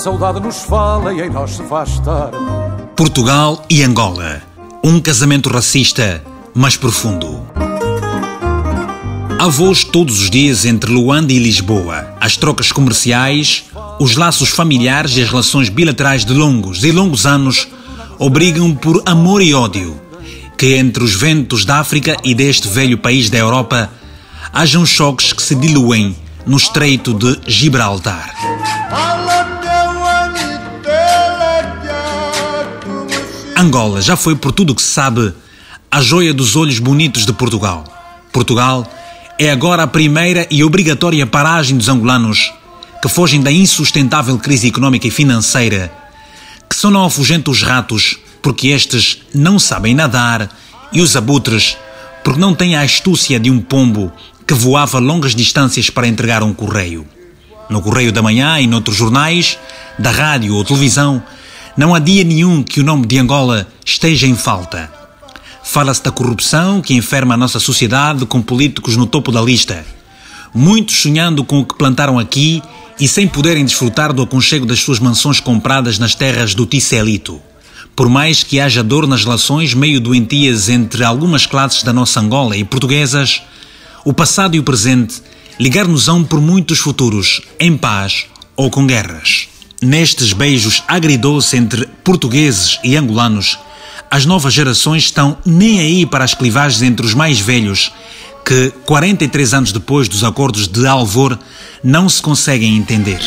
saudade nos fala e em nós se faz tarde. Portugal e Angola. Um casamento racista, mas profundo. Há voos todos os dias entre Luanda e Lisboa. As trocas comerciais, os laços familiares e as relações bilaterais de longos e longos anos obrigam por amor e ódio que entre os ventos da África e deste velho país da Europa hajam choques que se diluem no Estreito de Gibraltar. Angola já foi, por tudo o que se sabe, a joia dos olhos bonitos de Portugal. Portugal é agora a primeira e obrigatória paragem dos angolanos que fogem da insustentável crise económica e financeira, que só não afugentam os ratos porque estes não sabem nadar e os abutres porque não têm a astúcia de um pombo que voava longas distâncias para entregar um correio. No Correio da Manhã e noutros jornais, da rádio ou televisão, não há dia nenhum que o nome de Angola esteja em falta. Fala-se da corrupção que enferma a nossa sociedade com políticos no topo da lista. Muitos sonhando com o que plantaram aqui e sem poderem desfrutar do aconchego das suas mansões compradas nas terras do Ticelito. Por mais que haja dor nas relações meio doentias entre algumas classes da nossa Angola e portuguesas, o passado e o presente ligar-nos-ão por muitos futuros, em paz ou com guerras. Nestes beijos agridoce entre portugueses e angolanos, as novas gerações estão nem aí para as clivagens entre os mais velhos, que 43 anos depois dos acordos de Alvor não se conseguem entender.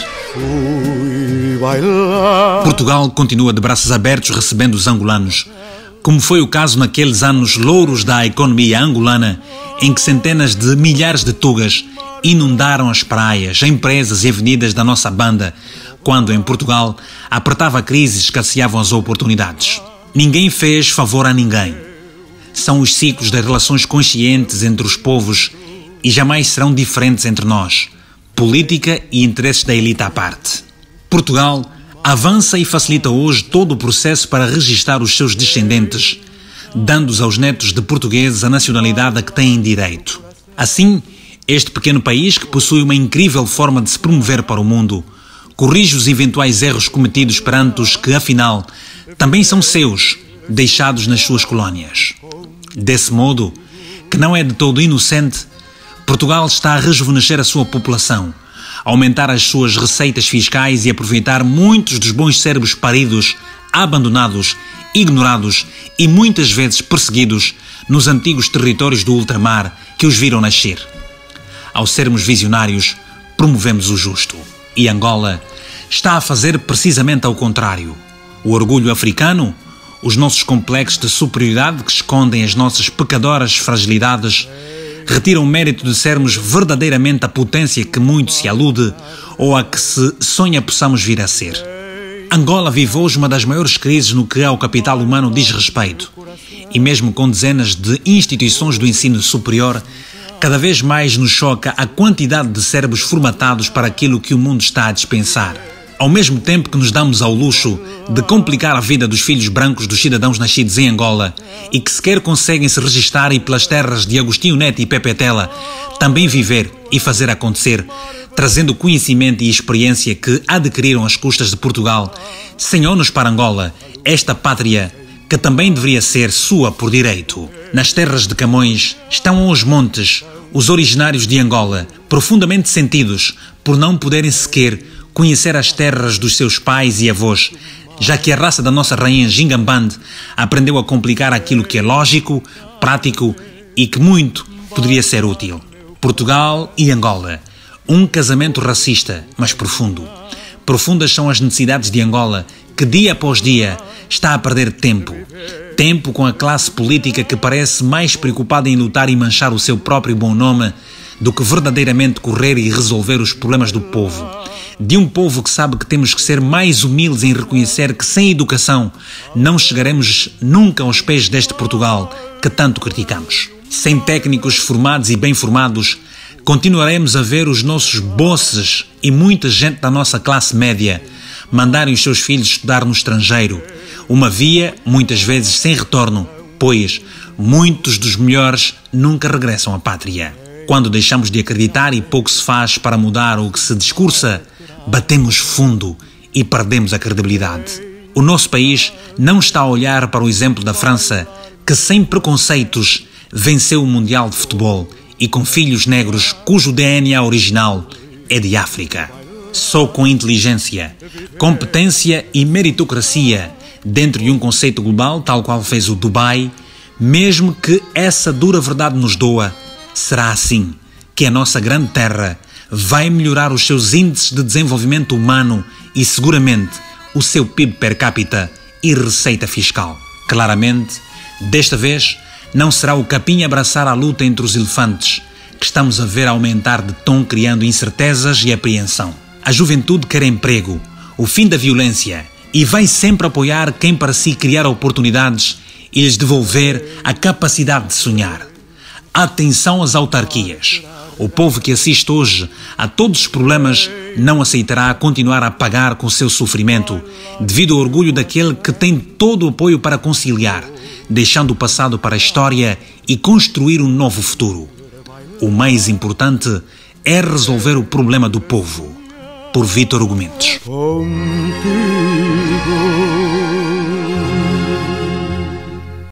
Portugal continua de braços abertos recebendo os angolanos, como foi o caso naqueles anos louros da economia angolana, em que centenas de milhares de tugas inundaram as praias, empresas e avenidas da nossa banda, quando em Portugal apertava a crise escasseavam as oportunidades. Ninguém fez favor a ninguém. São os ciclos das relações conscientes entre os povos e jamais serão diferentes entre nós. Política e interesses da elite à parte. Portugal avança e facilita hoje todo o processo para registar os seus descendentes, dando-os aos netos de portugueses a nacionalidade a que têm direito. Assim, este pequeno país, que possui uma incrível forma de se promover para o mundo, corrige os eventuais erros cometidos perante os que, afinal, também são seus, deixados nas suas colónias. Desse modo, que não é de todo inocente, Portugal está a rejuvenescer a sua população, aumentar as suas receitas fiscais e aproveitar muitos dos bons cérebros paridos, abandonados, ignorados e muitas vezes perseguidos nos antigos territórios do ultramar que os viram nascer. Ao sermos visionários, promovemos o justo. E Angola está a fazer precisamente ao contrário. O orgulho africano, os nossos complexos de superioridade que escondem as nossas pecadoras fragilidades, retiram o mérito de sermos verdadeiramente a potência que muito se alude ou a que se sonha possamos vir a ser. Angola vive hoje uma das maiores crises no que ao capital humano diz respeito. E mesmo com dezenas de instituições do ensino superior, cada vez mais nos choca a quantidade de cérebros formatados para aquilo que o mundo está a dispensar. Ao mesmo tempo que nos damos ao luxo de complicar a vida dos filhos brancos dos cidadãos nascidos em Angola e que sequer conseguem se registrar e pelas terras de Agostinho Neto e Pepe Tela também viver e fazer acontecer, trazendo conhecimento e experiência que adquiriram às custas de Portugal, senhor-nos para Angola, esta pátria que também deveria ser sua por direito. Nas terras de Camões estão os montes, os originários de Angola, profundamente sentidos por não poderem sequer conhecer as terras dos seus pais e avós, já que a raça da nossa rainha Gingamband aprendeu a complicar aquilo que é lógico, prático e que muito poderia ser útil. Portugal e Angola. Um casamento racista, mas profundo. Profundas são as necessidades de Angola, que dia após dia está a perder tempo. Tempo com a classe política que parece mais preocupada em lutar e manchar o seu próprio bom nome do que verdadeiramente correr e resolver os problemas do povo de um povo que sabe que temos que ser mais humildes em reconhecer que sem educação não chegaremos nunca aos pés deste Portugal que tanto criticamos. Sem técnicos formados e bem formados, continuaremos a ver os nossos bosses e muita gente da nossa classe média mandarem os seus filhos estudar no estrangeiro, uma via muitas vezes sem retorno, pois muitos dos melhores nunca regressam à pátria. Quando deixamos de acreditar e pouco se faz para mudar o que se discursa, batemos fundo e perdemos a credibilidade. O nosso país não está a olhar para o exemplo da França, que sem preconceitos venceu o Mundial de Futebol e com filhos negros cujo DNA original é de África. Só com inteligência, competência e meritocracia, dentro de um conceito global tal qual fez o Dubai, mesmo que essa dura verdade nos doa, será assim que a nossa grande terra vai melhorar os seus índices de desenvolvimento humano e seguramente o seu PIB per capita e receita fiscal. Claramente, desta vez, não será o capim abraçar a luta entre os elefantes, que estamos a ver aumentar de tom, criando incertezas e apreensão. A juventude quer emprego, o fim da violência e vai sempre apoiar quem para si criar oportunidades e lhes devolver a capacidade de sonhar. Atenção às autarquias. O povo que assiste hoje a todos os problemas não aceitará continuar a pagar com seu sofrimento, devido ao orgulho daquele que tem todo o apoio para conciliar, deixando o passado para a história e construir um novo futuro. O mais importante é resolver o problema do povo. Por Vítor Argumentos. Contigo.